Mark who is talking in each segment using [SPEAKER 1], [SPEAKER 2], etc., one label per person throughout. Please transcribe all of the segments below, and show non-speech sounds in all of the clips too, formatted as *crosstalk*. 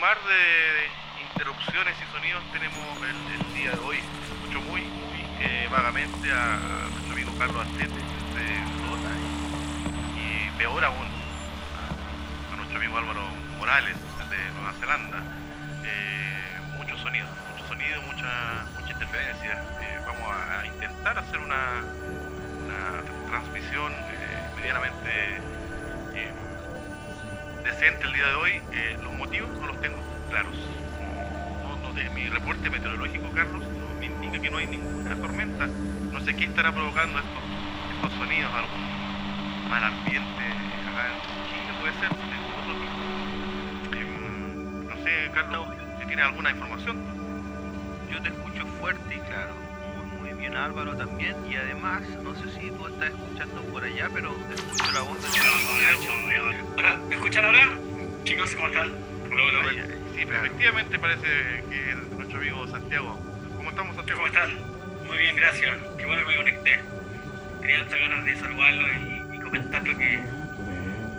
[SPEAKER 1] mar de interrupciones y sonidos tenemos el, día de hoy. Escucho muy, eh, vagamente a, nuestro amigo Carlos Astete de Lota y, peor aún a, nuestro amigo Álvaro Morales de Nueva Zelanda. Eh, muchos sonidos, muchos sonidos, mucha, mucha interferencia. Eh, vamos a, intentar hacer una, una transmisión medianamente el día de hoy. Eh, los motivos no los tengo claros. Mi reporte meteorológico, Carlos, no me indica que no hay ninguna tormenta. No sé qué estará provocando estos, sonidos, algún mal ambiente acá en Chile, puede ser, otro tipo. Em, no sé, Carlos, si tiene alguna información.
[SPEAKER 2] Yo te escucho fuerte y claro. Álvaro también. Y además, no sé si tú estás escuchando por allá, pero escucho la voz de
[SPEAKER 3] Hola, ¿me escuchan ahora? Chicos, ¿cómo están?
[SPEAKER 1] Sí, efectivamente parece que es nuestro amigo Santiago. ¿Cómo estamos, Santiago?
[SPEAKER 3] ¿Cómo están? Muy bien, gracias. Qué bueno que me conecté. Tenía hasta ganas de saludarlo y, y comentar lo que,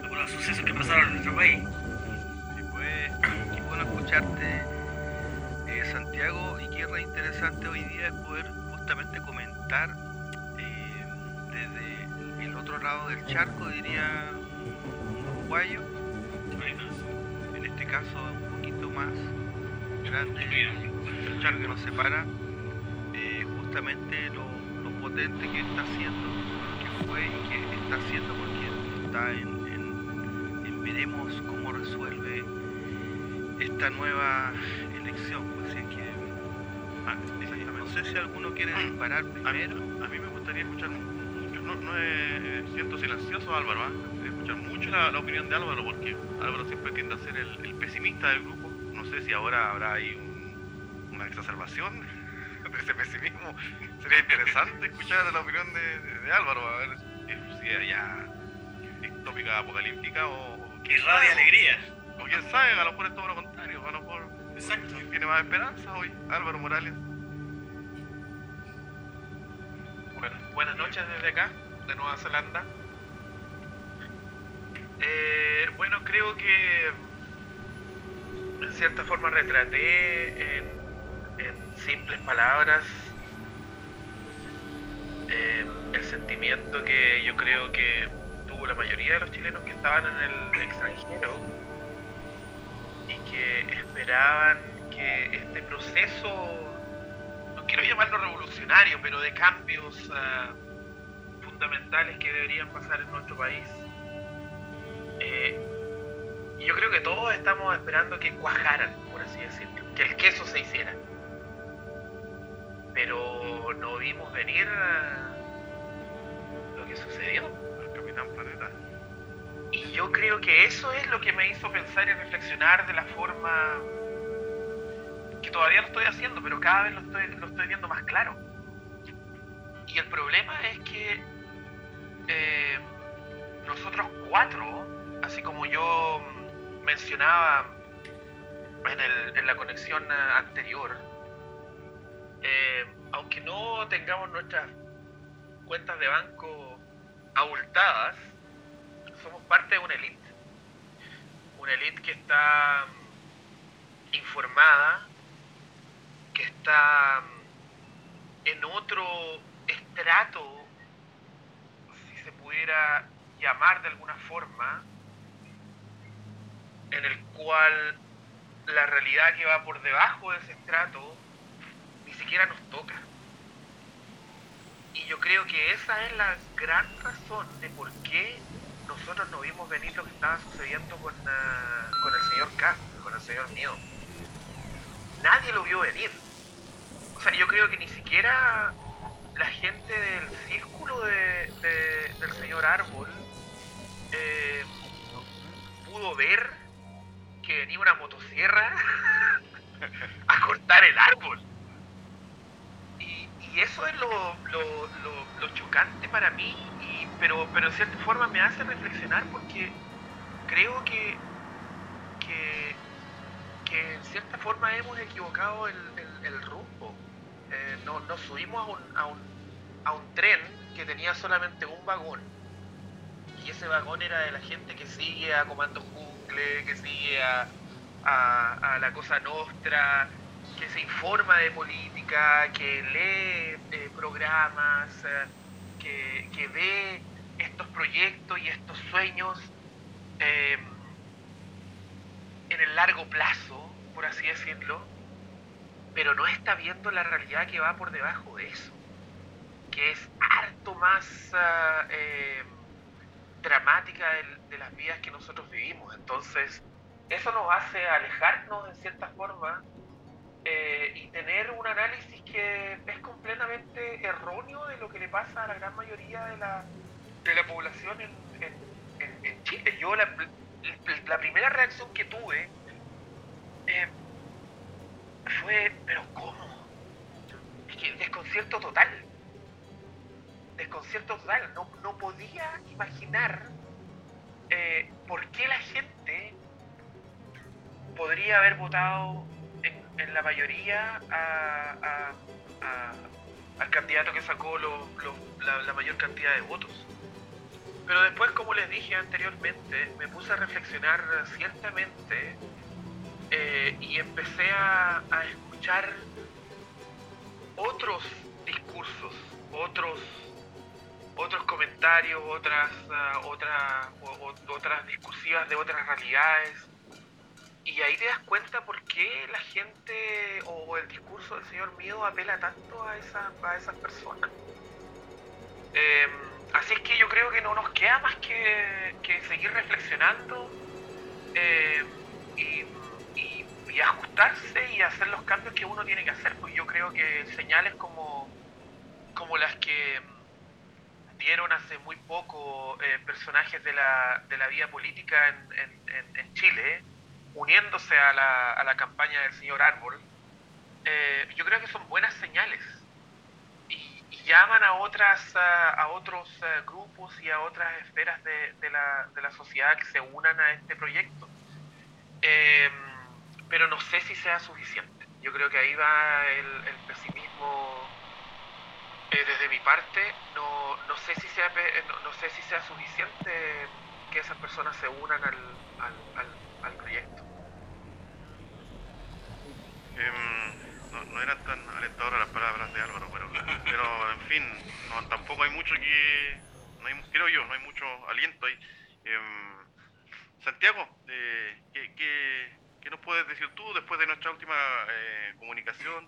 [SPEAKER 3] algunos sucesos que pasaron en nuestro país.
[SPEAKER 2] Sí, pues, qué bueno escucharte, eh, Santiago, y qué re interesante hoy día es poder justamente comentar eh, desde el otro lado del charco, diría en este caso un poquito más grande, el charco que nos separa, eh, justamente lo, potente que está haciendo, que fue y que está haciendo porque está en, veremos cómo resuelve esta nueva elección. Así que, ah, sé si alguno quiere disparar primero.
[SPEAKER 1] A mí, me gustaría escuchar mucho, no, no es, siento silencioso Álvaro, ¿ah? mucho la, opinión de Álvaro porque Álvaro siempre tiende a ser el, pesimista del grupo. No sé si ahora habrá ahí una exacerbación *laughs* de ese pesimismo. Sería interesante escuchar la opinión de, Álvaro, a ver si ya es tópica apocalíptica o...
[SPEAKER 3] que irradia alegría.
[SPEAKER 1] O quién sabe, a lo mejor es todo lo contrario, a lo mejor
[SPEAKER 3] Exacto.
[SPEAKER 1] tiene más esperanza hoy, Álvaro Morales.
[SPEAKER 4] Bueno, buenas noches desde acá, de Nueva Zelanda. Eh, bueno, creo que en cierta forma retraté en, simples palabras eh, el sentimiento que yo creo que tuvo la mayoría de los chilenos que estaban en el extranjero y que esperaban que este proceso, quiero llamarlo revolucionario, pero de cambios ah, fundamentales que deberían pasar en nuestro país, eh, y yo creo que todos estamos esperando que cuajaran, por así decirlo, que el queso se hiciera. Pero no vimos venir lo que sucedió.
[SPEAKER 1] El Capitán Planeta.
[SPEAKER 4] Y yo creo que eso es lo que me hizo pensar y reflexionar de la forma que todavía lo estoy haciendo, pero cada vez lo estoy, lo estoy viendo más claro. Y el problema es que eh, nosotros cuatro así como yo mencionaba en, la conexión anterior, eh, aunque no tengamos nuestras cuentas de banco abultadas, somos parte de una élite. Una élite que está informada, que está mm, en otro estrato, si se pudiera llamar de alguna forma, en el cual la realidad que va por debajo de ese estrato ni siquiera nos toca. Y yo creo que esa es la gran razón de por qué nosotros no vimos venir lo que estaba sucediendo con, ah, con el señor K, con el señor mío. Nadie lo vio venir. O sea, yo creo que ni siquiera la gente del círculo de, del señor Árbol eh, pudo ver que venía una motosierra *laughs* a cortar el árbol. Y, eso es lo, chocante para mí, y, pero, pero en cierta forma me hace reflexionar porque creo que, en cierta forma hemos equivocado el, rumbo. Eh, nos no subimos a un, tren que tenía solamente un vagón y ese vagón era de la gente que sigue a Comando Jungle, que sigue a, la Cosa Nostra, que se informa de política, que lee eh, programas, eh, que, que, ve estos proyectos y estos sueños en el largo plazo, por así decirlo, pero no está viendo la realidad que va por debajo de eso, que es harto más ah, em, dramática de, las vidas que nosotros vivimos. Entonces, eso nos hace alejarnos en cierta forma eh, y tener un análisis que es completamente erróneo de lo que le pasa a la gran mayoría de la, de la población en, en, Chile. Yo la, la, primera reacción que tuve eh, fue, pero ¿cómo? Es que desconcierto total desconcierto total. No, no podía imaginar eh, por qué la gente podría haber votado en, la mayoría al candidato que sacó la, mayor cantidad de votos. Pero después, como les dije anteriormente, me puse a reflexionar ciertamente eh, y empecé a, escuchar otros discursos, otros otros comentarios, otras, uh, otras, otras discursivas de otras realidades. Y ahí te das cuenta por qué la gente o el discurso del señor Miedo apela tanto a, esa, a esas personas. Em, así es que yo creo que no nos queda más que, que seguir reflexionando em, y, y, y, ajustarse y hacer los cambios que uno tiene que hacer. Pues yo creo que señales como, como las que dieron hace muy poco eh, personajes de la, de la vida política en, en, Chile, uniéndose a la, a la, campaña del señor Árbol, eh, yo creo que son buenas señales y, llaman a otras a, otros eh, grupos y a otras esferas de, de, la, de, la, sociedad que se unan a este proyecto. Em, pero no sé si sea suficiente. Yo creo que ahí va el, pesimismo eh, desde mi parte, no, no, sé si sea, no, sé si sea suficiente que esas personas se unan al, al, al, proyecto.
[SPEAKER 1] Em, no, eran tan alentadoras las palabras de Álvaro, pero, pero en fin, no, tampoco hay mucho que, no hay, creo yo, no hay mucho aliento ahí. Em, Santiago, eh, ¿qué, qué, qué, nos puedes decir tú después de nuestra última eh, comunicación?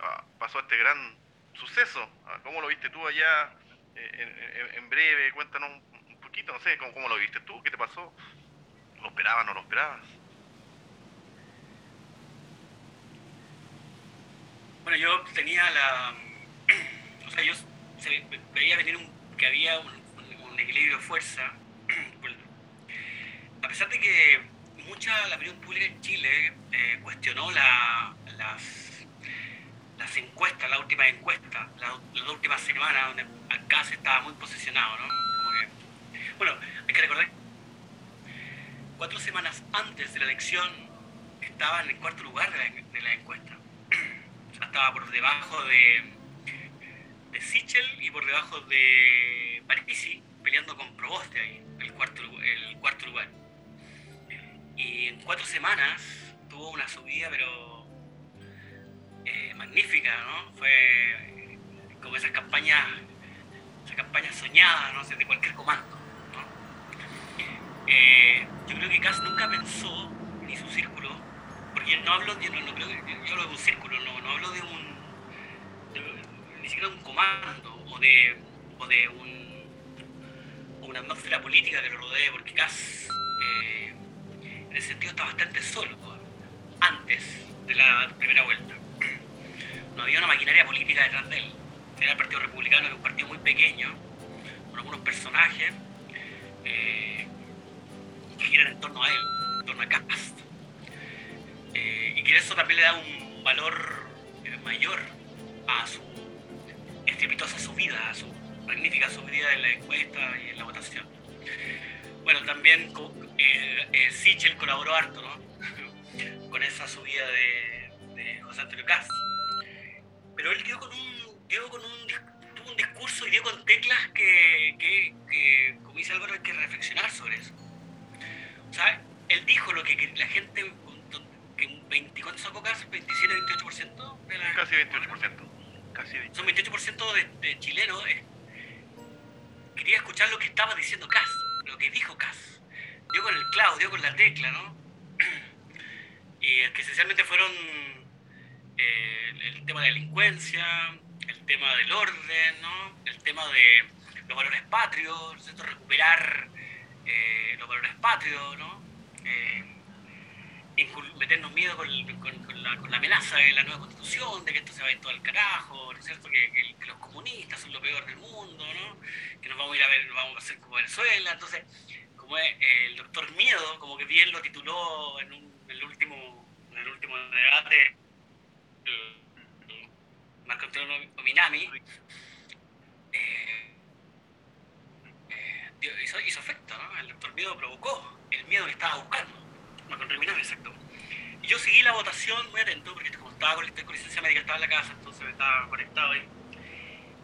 [SPEAKER 1] Ah, pasó este gran suceso. Ah, ¿Cómo lo viste tú allá eh, en, breve? Cuéntanos un poquito, no sé, ¿cómo, lo viste tú? ¿Qué te pasó? ¿Lo esperabas, no lo esperabas?
[SPEAKER 3] Bueno, yo tenía la... *clears throat* O sea, yo veía venir un, que había un, equilibrio de fuerza. *clears throat* A pesar de que mucha la opinión pública en Chile eh, cuestionó la, las las encuestas, la última encuesta, las la últimas semanas, donde acá se estaba muy posicionado, ¿no? bueno, hay que recordar, cuatro semanas antes de la elección estaba en el cuarto lugar de la, encuesta. *clears throat* estaba por debajo de, de Sichel y por debajo de Parisi, peleando con Proboste ahí, el cuarto, el cuarto lugar. Cuatro semanas tuvo una subida, pero eh, magnífica, ¿no? Fue como esas campañas, campañas soñadas, ¿no? de cualquier comando, eh, yo creo que Cass nunca pensó, ni su círculo, porque yo no hablo, de, no, creo, yo hablo de un círculo, no, no hablo de un, ni siquiera de un comando o de, o de un, una atmósfera política que lo rodee, porque Cass eh, en ese sentido está bastante solo antes de la primera vuelta *clears throat* no había una maquinaria política detrás de él. Era el Partido Republicano, que es un partido muy pequeño, con algunos personajes eh, que giran en torno a él, en torno a Cast. Eh, y que eso también le da un valor eh, mayor a su estrepitosa subida, a su magnífica subida en la encuesta y en la votación. Bueno, también eh, Sichel colaboró harto ¿no? *laughs* con esa subida de, de José Antonio Cast pero él quedó con un, quedó con un, tuvo un discurso y dio con teclas que, que, que, como dice Álvaro, hay que reflexionar sobre eso. O sea, él dijo lo que la gente, 20, ¿cuánto sacó Cas? ¿27, 28% de la...
[SPEAKER 1] Casi 28%. Casi 28%.
[SPEAKER 3] Son 28% de, de chilenos. eh. Quería escuchar lo que estaba diciendo Cas, lo que dijo Cas. Dio con el clavo, dio con la tecla, ¿no? *clears throat* y que esencialmente fueron eh, el, tema de delincuencia, el tema del orden, ¿no? El tema de los valores patrios, ¿no es? Recuperar eh, los valores patrios, ¿no? Eh, meternos miedo con la, con la amenaza de la nueva constitución, de que esto se va a ir todo al carajo, ¿no es cierto? Que, que- que los comunistas son lo peor del mundo, ¿no? Que nos vamos a ir a ver, nos vamos a hacer como Venezuela. Entonces, como el doctor Miedo, como que bien lo tituló en, un- en el último en el último debate, Marco Antonio Minami, eh, eh, hizo, hizo efecto, ¿no? El doctor Miedo provocó el miedo que estaba buscando. Marco Antonio Minami, exacto. Y yo seguí la votación muy atento, porque como estaba con, con licencia médica, estaba en la casa, entonces estaba conectado ahí.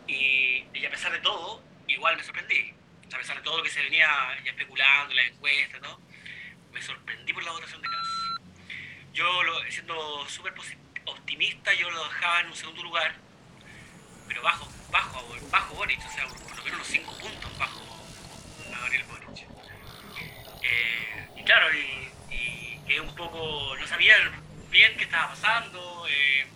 [SPEAKER 3] Y, y a pesar de todo, igual me sorprendí. A pesar de todo lo que se venía ya especulando, las encuestas, ¿no? me sorprendí por la votación de Kass. Yo, lo, siendo súper optimista, yo lo dejaba en un segundo lugar, pero bajo, bajo, bajo Boric, o sea, por lo menos unos 5 puntos bajo a Gabriel Boric. Eh, y claro, y, y quedé un poco, no sabía bien qué estaba pasando. eh,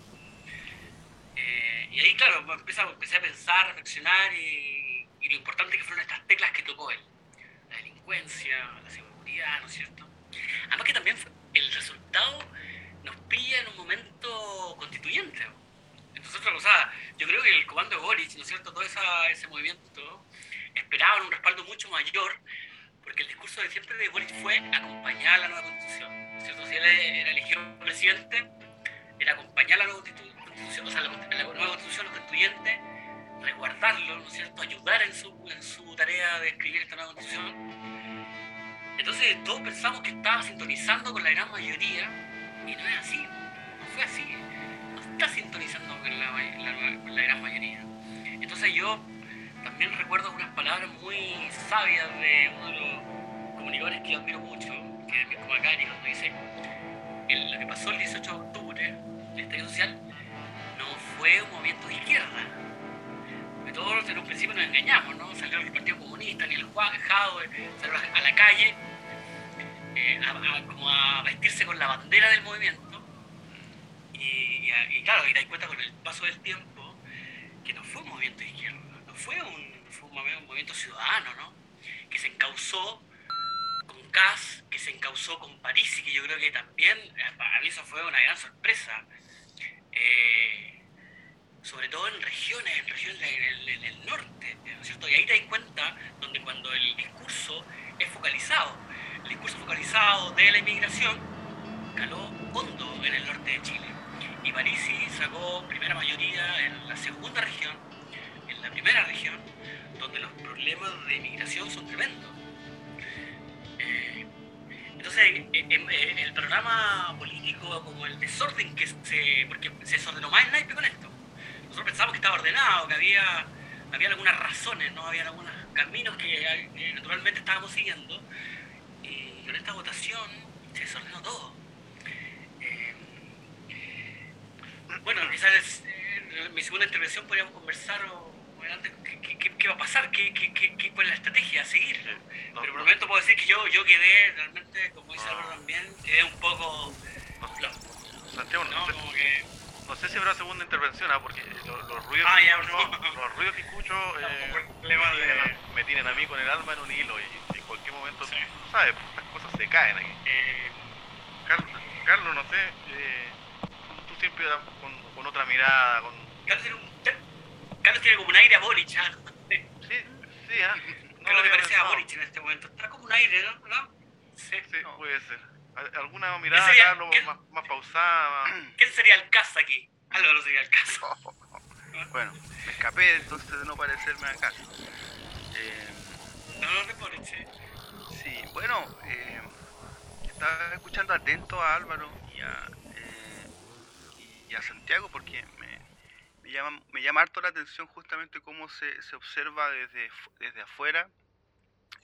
[SPEAKER 3] eh, y ahí, claro, empecé, empecé a pensar, a reflexionar y, y lo importante que fueron estas teclas que tocó él. La delincuencia, la seguridad, ¿no es cierto? Además que también fue- el resultado nos pilla en un momento constituyente. Entonces, otra cosa, yo creo que el comando de Boric, ¿no es cierto? Todo ese movimiento esperaban un respaldo mucho mayor porque el discurso de siempre de Boric fue acompañar la nueva constitución. ¿no es ¿cierto? Si él era elegido presidente, era acompañar la nueva constitu- constitución, o sea, la, la nueva constitución, los constituyentes, resguardarlo, ¿no es cierto? Ayudar en su, en su tarea de escribir esta nueva constitución. Entonces todos pensamos que estaba sintonizando con la gran mayoría y no es así, no fue así, no está sintonizando con la, la- la gran mayoría. Entonces yo también recuerdo unas palabras muy sabias de uno de los comunicadores que yo admiro mucho, que es Mirko Macari, cuando dice, el- lo que pasó el 18 de octubre, el estallido social, no fue un movimiento de izquierda. Que todos en un principio nos engañamos, ¿no? Salió el Partido Comunista, ni el Jado, salió a la calle eh, a- como a vestirse con la bandera del movimiento. Y, claro, y te cuenta con el paso del tiempo que no fue un movimiento de izquierda, no fue un, fue un movi- un movimiento ciudadano, ¿no? Que se encauzó con Kass, que se encauzó con Parisi, que yo creo que también, eh, para mí eso fue una gran sorpresa. Eh, sobre todo en regiones, en regiones en norte, ¿no es cierto? Y ahí te das cuenta donde cuando el discurso es focalizado, el discurso focalizado de la inmigración caló hondo en el norte de Chile. Parisi sacó primera mayoría en la segunda región, en la primera región, donde los problemas de inmigración son tremendos. Eh, entonces, eh, eh, el programa político, como el desorden que se. porque se desordenó más el naipe con esto. Nosotros pensábamos que estaba ordenado, que había, había algunas razones, ¿no? Había algunos caminos que naturalmente estábamos siguiendo. Y con esta votación se desordenó todo. Eh, bueno, quizás eh, en mi segunda intervención podríamos conversar o, o adelante qué, qué- qué- qué va a pasar, qué, qué, qué, qué- cuál es la estrategia a seguir. Pero por el momento puedo decir que yo, yo quedé realmente, como dice. Álvaro también, quedé un poco...
[SPEAKER 1] No, Santiago, no, sé,
[SPEAKER 3] como que...
[SPEAKER 1] no sé si habrá segunda intervención, ¿ah? porque lo- los, ruidos
[SPEAKER 3] Ah,
[SPEAKER 1] que
[SPEAKER 3] ya,
[SPEAKER 1] escucho,
[SPEAKER 3] no.
[SPEAKER 1] los ruidos que escucho *laughs* eh, me,
[SPEAKER 3] de-
[SPEAKER 1] tienen a, me tienen a mí con el alma en un hilo y en cualquier momento,
[SPEAKER 3] Sí.
[SPEAKER 1] ¿sabes? Estas cosas se caen aquí.
[SPEAKER 3] eh,
[SPEAKER 1] Carlos, Carlos no sé, eh, tú, tú siempre con, con otra mirada, con...
[SPEAKER 3] Carlos, tiene un- Carlos tiene como un aire a Boric, ¿ah?
[SPEAKER 1] Sí, sí, ¿ah? *laughs* No lo
[SPEAKER 3] Carlos te parece a
[SPEAKER 1] pensado.
[SPEAKER 3] Boric en este momento. Está como un aire, ¿no? ¿No? Sí.
[SPEAKER 1] Sí,
[SPEAKER 2] No.
[SPEAKER 1] puede ser. Al- ¿Alguna mirada,
[SPEAKER 3] sería-
[SPEAKER 1] Carlos,
[SPEAKER 3] qué-
[SPEAKER 1] más, más pausada? más- *clears throat*
[SPEAKER 3] ¿Quién sería el caso aquí? Álvaro sería el caso. *laughs*
[SPEAKER 2] Bueno, me escapé entonces de no parecerme acá. Eh,
[SPEAKER 3] No, no, no es Boric, sí.
[SPEAKER 2] sí, bueno, eh, estaba escuchando atento a Álvaro y a, eh, y a Santiago porque me, llama, me llama harto la atención justamente cómo se, se observa desde, desde afuera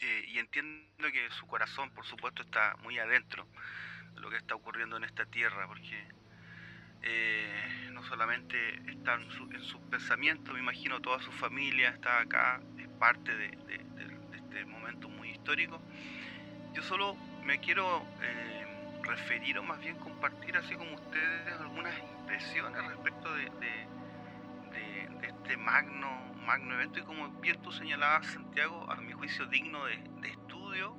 [SPEAKER 2] eh, y entiendo que su corazón, por supuesto, está muy adentro de lo que está ocurriendo en esta tierra, porque eh, no solamente está en, sus pensamientos, me imagino toda su familia está acá, es parte de, este momento muy histórico. Yo solo me quiero eh, referir o más bien compartir, así como ustedes, algunas impresiones respecto de, este magno, magno evento y como bien tú señalabas, Santiago, a mi juicio digno de, estudio,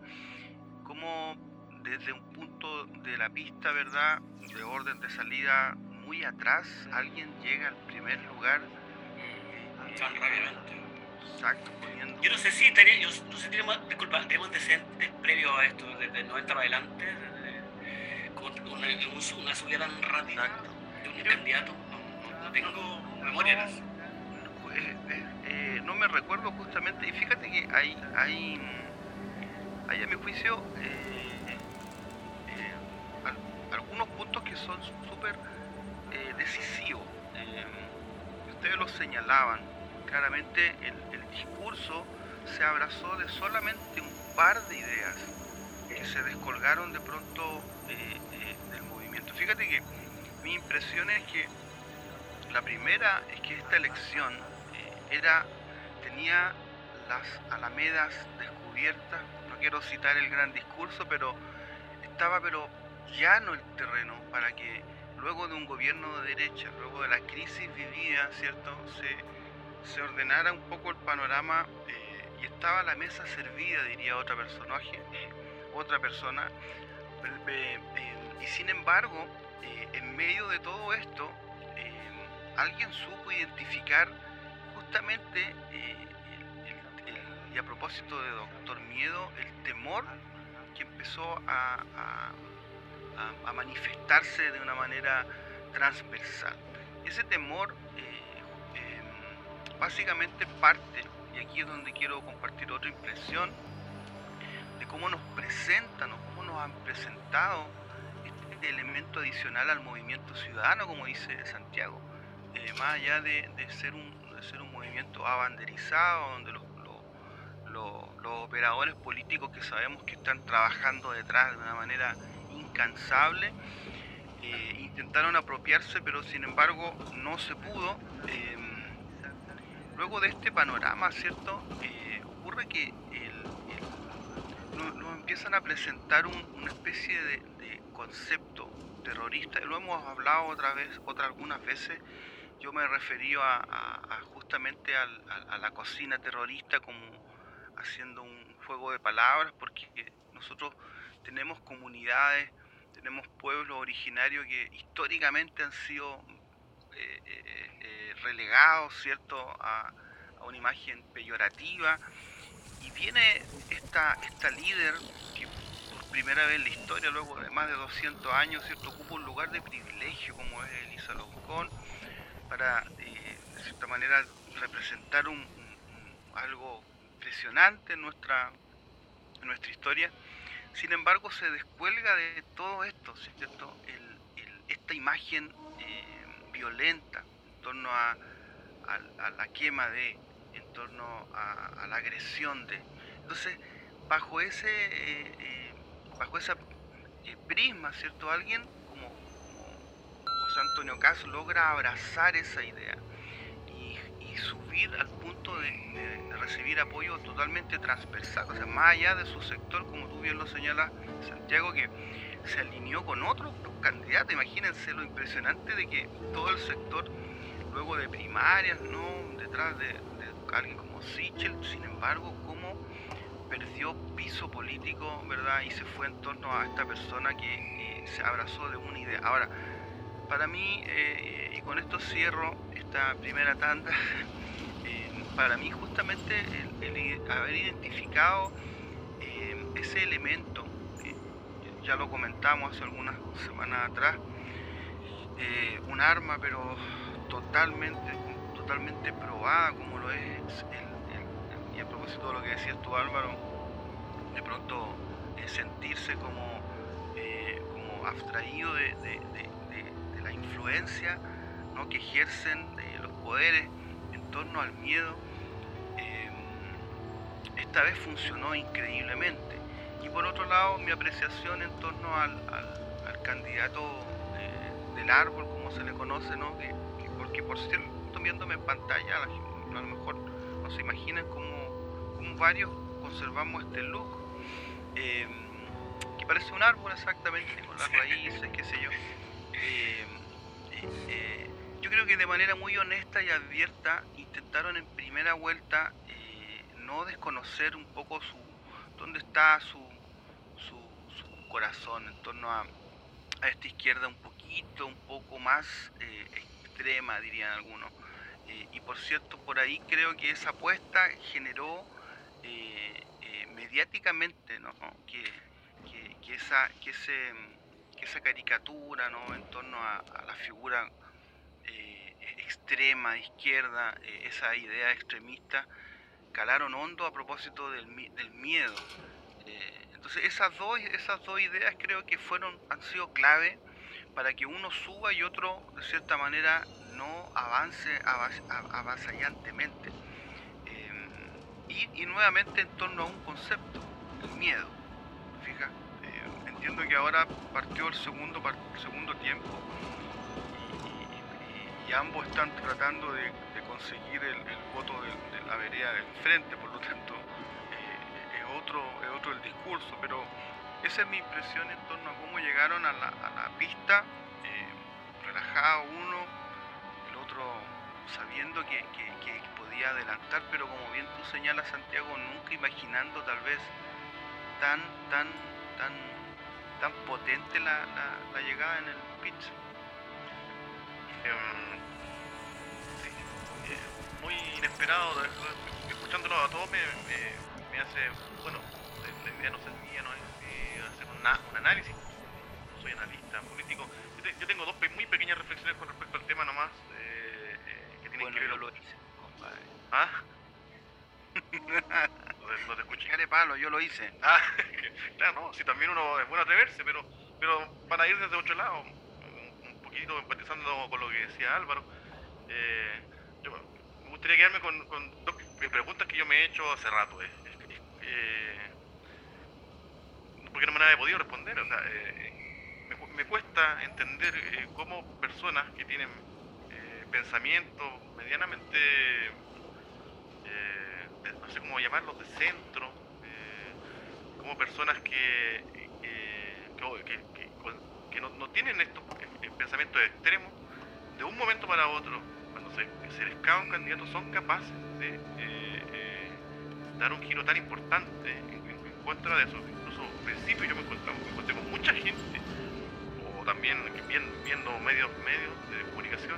[SPEAKER 2] como desde un punto de la pista, ¿verdad?, de orden de salida muy atrás, alguien llega al primer lugar.
[SPEAKER 3] Eh, Tan rápidamente.
[SPEAKER 2] Exacto, poniendo...
[SPEAKER 3] Yo no sé si tenía, yo no sé, tenemos, disculpa, tenemos antecedentes previos a esto, desde el 90 para adelante, una, una, subida tan rápida de un candidato, no, tengo memoria
[SPEAKER 2] pues, eh, eh, no me recuerdo justamente, y fíjate que hay, hay, hay a mi juicio algunos puntos que son súper eh, decisivo. Eh, ustedes lo señalaban, claramente el, discurso se abrazó de solamente un par de ideas que se descolgaron de pronto eh, del movimiento. Fíjate que mi impresión es que la primera es que esta elección era tenía las alamedas descubiertas, no quiero citar el gran discurso, pero estaba pero llano el terreno para que luego de un gobierno de derecha, luego de la crisis vivida, ¿cierto? Se, ordenara un poco el panorama eh, y estaba la mesa servida, diría otra personaje, otra persona. Eh, y sin embargo, eh, en medio de todo esto, alguien supo identificar justamente, y a propósito de Doctor Miedo, el temor que empezó a a, manifestarse de una manera transversal. Ese temor eh, em, básicamente parte, y aquí es donde quiero compartir otra impresión, de cómo nos presentan o cómo nos han presentado este elemento adicional al movimiento ciudadano, como dice Santiago, eh, más allá de, ser un, de ser un movimiento abanderizado, donde los, los operadores políticos que sabemos que están trabajando detrás de una manera incansable. Eh, intentaron apropiarse, pero sin embargo no se pudo. Eh, luego de este panorama, ¿cierto? Eh, ocurre que nos, empiezan a presentar una especie de, concepto terrorista. Lo hemos hablado otra vez, otra algunas veces. Yo me referí a, justamente a la cocina terrorista como haciendo un juego de palabras, porque nosotros tenemos comunidades tenemos pueblos originarios que históricamente han sido eh, eh, eh, relegados, ¿cierto?, a, una imagen peyorativa. Viene esta, esta líder que por primera vez en la historia, luego de más de 200 años, ¿cierto?, ocupa un lugar de privilegio como es Elisa Loscón, para, de cierta manera, representar un, algo impresionante en nuestra, nuestra historia sin embargo, se descuelga de todo esto, ¿cierto? esta imagen eh, violenta en torno a, la quema de, en torno a, la agresión de. Entonces, bajo ese, eh, eh, bajo esa prisma, ¿cierto? Alguien como, José Antonio Cas logra abrazar esa idea y, subir al punto de, recibir apoyo totalmente transversal, o sea, más allá de su sector, como tú bien lo señalas, Santiago, que se alineó con otros candidatos. Imagínense lo impresionante de que todo el sector, luego de primarias, ¿no? detrás de, alguien como Sichel, sin embargo, cómo perdió piso político, ¿verdad? Y se fue en torno a esta persona que eh, se abrazó de una idea. Ahora, para mí, eh, y con esto cierro esta primera tanda, *laughs* para mí justamente el, haber identificado eh, ese elemento, ya lo comentamos hace algunas semanas atrás, eh, un arma pero totalmente, totalmente probada como lo es el, y a propósito de lo que decías tú Álvaro, de pronto eh, sentirse como, como abstraído de, la influencia ¿no? que ejercen los poderes en torno al miedo esta vez funcionó increíblemente. Y por otro lado, mi apreciación en torno al, candidato eh, del árbol, como se le conoce, ¿no? Que, porque por cierto, viéndome en pantalla, a lo mejor no se imaginan cómo, varios conservamos este look, eh, que parece un árbol exactamente, con las raíces, qué sé yo. Eh, yo creo que de manera muy honesta y abierta intentaron en primera vuelta no desconocer un poco su dónde está su, su, corazón en torno a, a, esta izquierda un poquito, un poco más eh, extrema, dirían algunos. Eh, y por cierto, por ahí creo que esa apuesta generó eh, mediáticamente ¿no? que, que, esa, que, ese, que esa caricatura ¿no? en torno a, a la figura extrema, izquierda, esa idea extremista, calaron hondo a propósito del, del miedo. Eh, entonces esas dos, esas dos ideas creo que fueron, han sido clave para que uno suba y otro de cierta manera no avance avasallantemente. Eh, y, nuevamente en torno a un concepto, el miedo. Fija, eh, entiendo que ahora partió el segundo, segundo tiempo y, ambos están tratando de, conseguir el, voto de, la vereda del frente, por lo tanto eh, es, otro, es otro el discurso, pero esa es mi impresión en torno a cómo llegaron a la, a la pista, eh, relajado uno, el otro sabiendo que, podía adelantar, pero como bien tú señalas Santiago, nunca imaginando tal vez tan, tan, tan, tan potente la, la, llegada en el pitch.
[SPEAKER 1] Em, muy inesperado, escuchándolo a todos me, me, hace, bueno, la idea no sentía, no es eh, hacer un análisis, soy analista político, yo, tengo dos muy pequeñas reflexiones con respecto al tema nomás, eh, eh, que tienen que ver...
[SPEAKER 2] Yo lo hice, compadre.
[SPEAKER 1] ¿Ah? *laughs* no, te, escuché.
[SPEAKER 2] Care palo, yo lo hice.
[SPEAKER 1] Ah, *laughs* claro, no, si también uno es bueno atreverse, pero, pero para ir desde otro lado, un, poquito empatizando con lo que decía Álvaro, eh, yo, gustaría quedarme con, con, dos preguntas que yo me he hecho hace rato. Eh, eh, porque no me las he podido responder. O sea, eh, me, cuesta entender eh, cómo personas que tienen pensamientos medianamente, no sé cómo llamarlos, de centro, como personas que, que, no, no, tienen estos pensamientos extremos, de un momento para otro que se les cae un candidato son capaces de eh, eh, dar un giro tan importante en, contra de esos incluso principios yo me encontré, con mucha gente o también viendo, medios medios de comunicación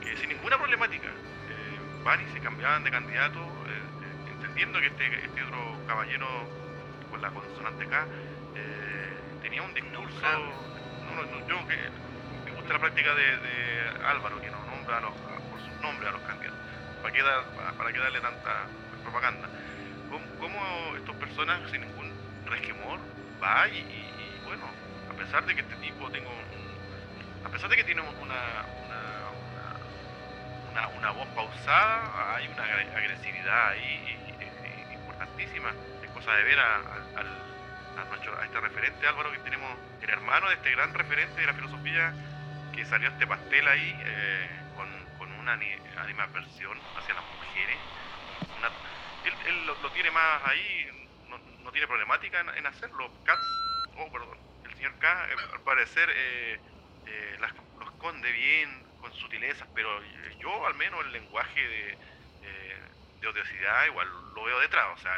[SPEAKER 1] que sin ninguna problemática eh, van y se cambiaban de candidato entendiendo que este, este otro caballero con la consonante K tenía un discurso no, no, yo que me gusta la práctica de, de Álvaro que nos nombra a los nombre a los candidatos. ¿Para qué, para, darle tanta propaganda? ¿Cómo, estas personas sin ningún resquemor va y, bueno, a pesar de que este tipo tengo a pesar de que tiene una, una, una, voz pausada, hay una agresividad ahí importantísima. Es cosa de ver a, a, nuestro, a este referente Álvaro que tenemos, el hermano de este gran referente de la filosofía que salió este pastel ahí. Eh, una animadversión hacia las mujeres. él, lo, tiene más ahí, no, tiene problemática en, hacerlo. Katz, oh, perdón, el señor K, eh, al parecer, eh, eh, las, lo esconde bien, con sutilezas, pero yo, al menos, el lenguaje de, odiosidad, igual lo veo detrás. O sea,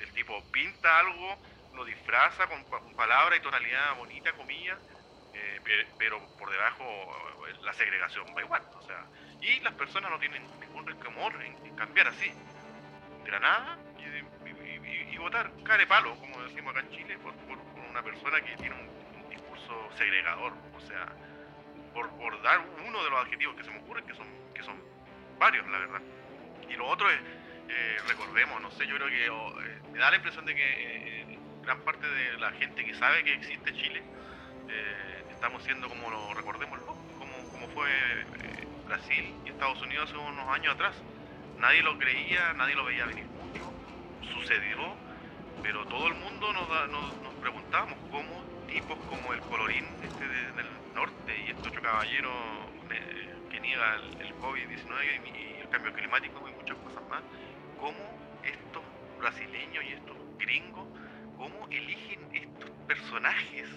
[SPEAKER 1] el, tipo pinta algo, lo disfraza con, palabra y tonalidad bonita, comillas. pero por debajo la segregación va igual. O sea, y las personas no tienen ningún resquemor en, cambiar así, de nada, y, votar care palo, como decimos acá en Chile, por, una persona que tiene un, discurso segregador. O sea, por, dar uno de los adjetivos que se me ocurren, que son, que son varios, la verdad. Y lo otro es, eh, recordemos, no sé, yo creo que eh, me da la impresión de que eh, gran parte de la gente que sabe que existe Chile, estamos siendo como lo recordemos, como, como fue Brasil y Estados Unidos hace unos años atrás. Nadie lo creía, nadie lo veía venir. Sucedió, pero todo el mundo nos, da- nos, nos preguntábamos cómo tipos como el colorín este de- del norte y este otro caballero eh, que niega el, el COVID-19 y, y el cambio climático y muchas cosas más, cómo estos brasileños y estos gringos, cómo eligen estos personajes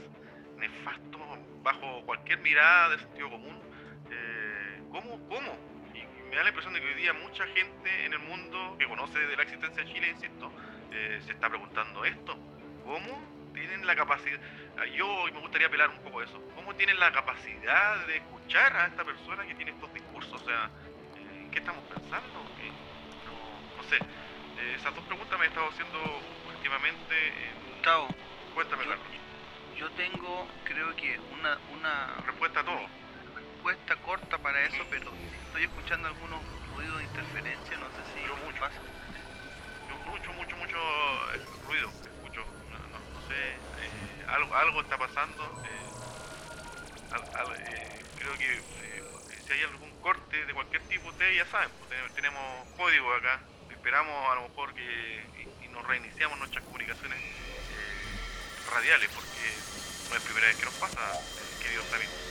[SPEAKER 1] nefastos bajo cualquier mirada de sentido común, eh, ¿cómo, cómo? Me da la impresión de que hoy día mucha gente en el mundo que conoce de la existencia de Chile, insisto, eh, se está preguntando esto. ¿Cómo tienen la capacidad? ah, Yo me gustaría apelar un poco a eso. ¿Cómo tienen la capacidad de escuchar a esta persona que tiene estos discursos? O sea, eh, ¿en qué estamos pensando? ¿Qué? No, no sé. Eh, esas dos preguntas me he estado haciendo últimamente. eh,
[SPEAKER 2] Gustavo,
[SPEAKER 1] cuéntame,
[SPEAKER 2] Yo-
[SPEAKER 1] Carlos.
[SPEAKER 2] yo tengo, creo que una, una
[SPEAKER 1] Respuesta a todo.
[SPEAKER 2] Respuesta corta para eso, pero estoy escuchando algunos ruidos de interferencia, no sé si
[SPEAKER 1] Yo mucho.
[SPEAKER 2] pasa.
[SPEAKER 1] Yo mucho, mucho, mucho eh, ruido escucho. No, no- no sé, eh, algo, algo está pasando. eh, al- al- eh, creo que si hay algún corte de cualquier tipo, ustedes ya saben, pues, ten- tenemos código acá. Esperamos a lo mejor que y, y nos reiniciamos nuestras comunicaciones eh, radiales, porque no es primera vez que nos pasa, queridos amigos.